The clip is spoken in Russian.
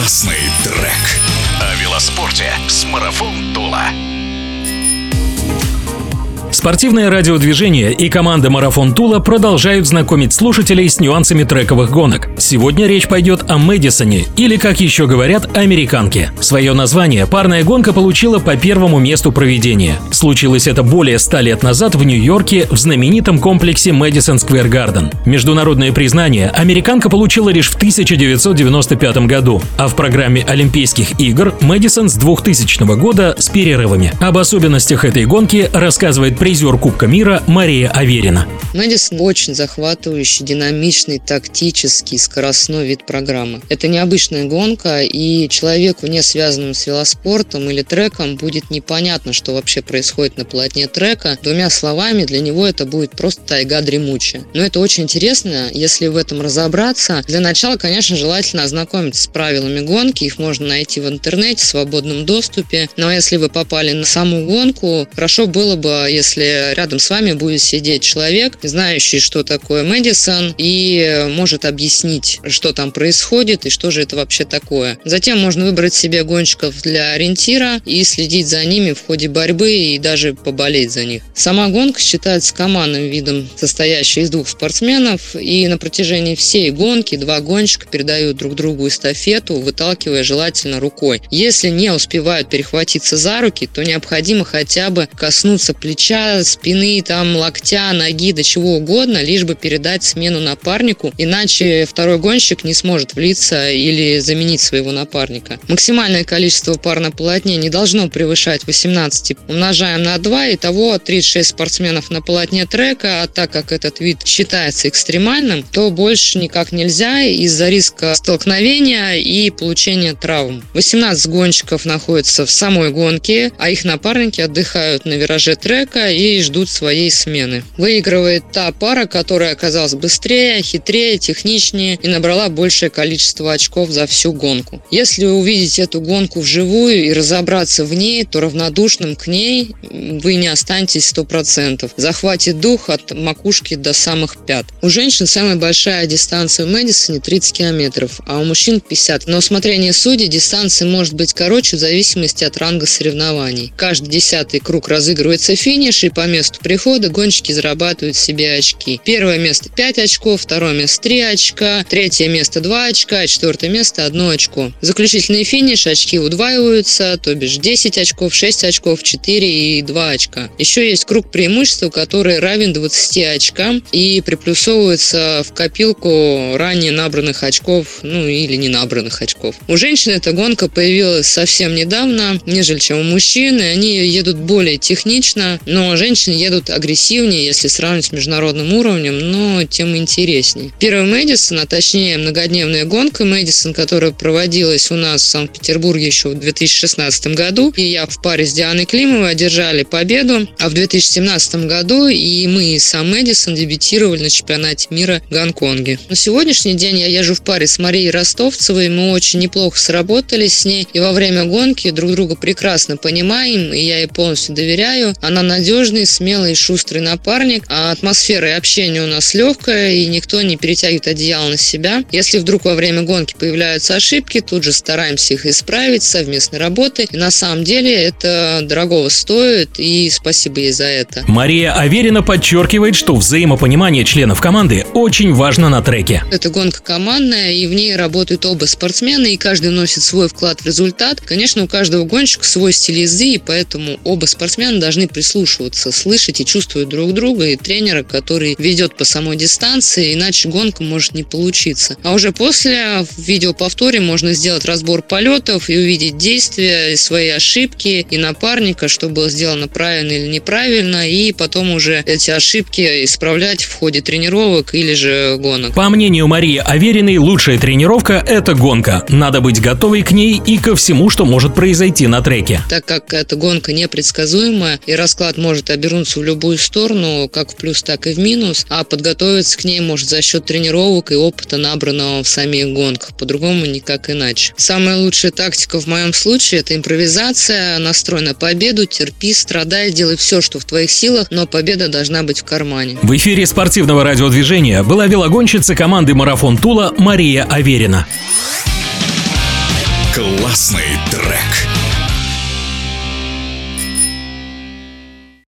Классный трек. О велоспорте с Марафон Тула. Спортивное радиодвижение и команда «Марафон Тула» продолжают знакомить слушателей с нюансами трековых гонок. Сегодня речь пойдет о Мэдисоне, или, как еще говорят, американке. Свое название парная гонка получила по первому месту проведения. Случилось это более ста лет назад в Нью-Йорке в знаменитом комплексе Мэдисон Сквер Гарден. Международное признание американка получила лишь в 1995 году, а в программе Олимпийских игр Мэдисон с 2000 года с перерывами. Об особенностях этой гонки рассказывает призер Кубка мира Мария Аверина. Мэдисон очень захватывающий, динамичный, тактический, скоростной вид программы. Это необычная гонка, и человеку, не связанному с велоспортом или треком, будет непонятно, что вообще происходит на полотне трека. Двумя словами, для него это будет просто тайга дремучая. Но это очень интересно, если в этом разобраться. Для начала, конечно, желательно ознакомиться с правилами гонки. Их можно найти в интернете, в свободном доступе. Но если вы попали на саму гонку, хорошо было бы, если если рядом с вами будет сидеть человек, знающий, что такое Мэдисон, и может объяснить, что там происходит и что же это вообще такое. Затем можно выбрать себе гонщиков для ориентира и следить за ними в ходе борьбы и даже поболеть за них. Сама гонка считается командным видом, состоящей из двух спортсменов, и на протяжении всей гонки два гонщика передают друг другу эстафету, выталкивая желательно рукой. Если не успевают перехватиться за руки, то необходимо хотя бы коснуться плеча спины, там, локтя, ноги, до чего угодно, лишь бы передать смену напарнику, иначе второй гонщик не сможет влиться или заменить своего напарника. Максимальное количество пар на полотне не должно превышать 18. Умножаем на 2, и того 36 спортсменов на полотне трека, а так как этот вид считается экстремальным, то больше никак нельзя из-за риска столкновения и получения травм. 18 гонщиков находятся в самой гонке, а их напарники отдыхают на вираже трека и ждут своей смены. Выигрывает та пара, которая оказалась быстрее, хитрее, техничнее и набрала большее количество очков за всю гонку. Если увидеть эту гонку вживую и разобраться в ней, то равнодушным к ней вы не останетесь 100%. Захватит дух от макушки до самых пят. У женщин самая большая дистанция в Мэдисоне 30 километров, а у мужчин 50. На усмотрение судей дистанция может быть короче в зависимости от ранга соревнований. Каждый десятый круг разыгрывается финиш, и по месту прихода гонщики зарабатывают себе очки. Первое место 5 очков, второе место 3 очка, третье место 2 очка, четвертое место 1 очко. Заключительный финиш очки удваиваются, то бишь 10 очков, 6 очков, 4 и 2 очка. Еще есть круг преимущества, который равен 20 очкам и приплюсовывается в копилку ранее набранных очков, ну или не набранных очков. У женщин эта гонка появилась совсем недавно, нежели чем у мужчин, и они едут более технично, но женщины едут агрессивнее, если сравнивать с международным уровнем, но тем интереснее. Первый Мэдисон, а точнее многодневная гонка Мэдисон, которая проводилась у нас в Санкт-Петербурге еще в 2016 году, и я в паре с Дианой Климовой одержали победу, а в 2017 году и мы, и сам Мэдисон дебютировали на чемпионате мира в Гонконге. На сегодняшний день я езжу в паре с Марией Ростовцевой, мы очень неплохо сработались с ней, и во время гонки друг друга прекрасно понимаем, и я ей полностью доверяю. Она надежна надежный, смелый, шустрый напарник. А атмосфера и общение у нас легкая, и никто не перетягивает одеяло на себя. Если вдруг во время гонки появляются ошибки, тут же стараемся их исправить совместной работы. И на самом деле это дорогого стоит, и спасибо ей за это. Мария Аверина подчеркивает, что взаимопонимание членов команды очень важно на треке. Это гонка командная, и в ней работают оба спортсмена, и каждый вносит свой вклад в результат. Конечно, у каждого гонщика свой стиль езды, и поэтому оба спортсмена должны прислушиваться научиваться слышать и чувствовать друг друга, и тренера, который ведет по самой дистанции, иначе гонка может не получиться. А уже после в видеоповторе можно сделать разбор полетов и увидеть действия, свои ошибки и напарника, что было сделано правильно или неправильно, и потом уже эти ошибки исправлять в ходе тренировок или же гонок. По мнению Марии Авериной, лучшая тренировка – это гонка. Надо быть готовой к ней и ко всему, что может произойти на треке. Так как эта гонка непредсказуемая и расклад может может обернуться в любую сторону, как в плюс, так и в минус, а подготовиться к ней может за счет тренировок и опыта, набранного в самих гонках. По-другому никак иначе. Самая лучшая тактика в моем случае – это импровизация, настрой на победу, терпи, страдай, делай все, что в твоих силах, но победа должна быть в кармане. В эфире спортивного радиодвижения была велогонщица команды «Марафон Тула» Мария Аверина. Классный трек.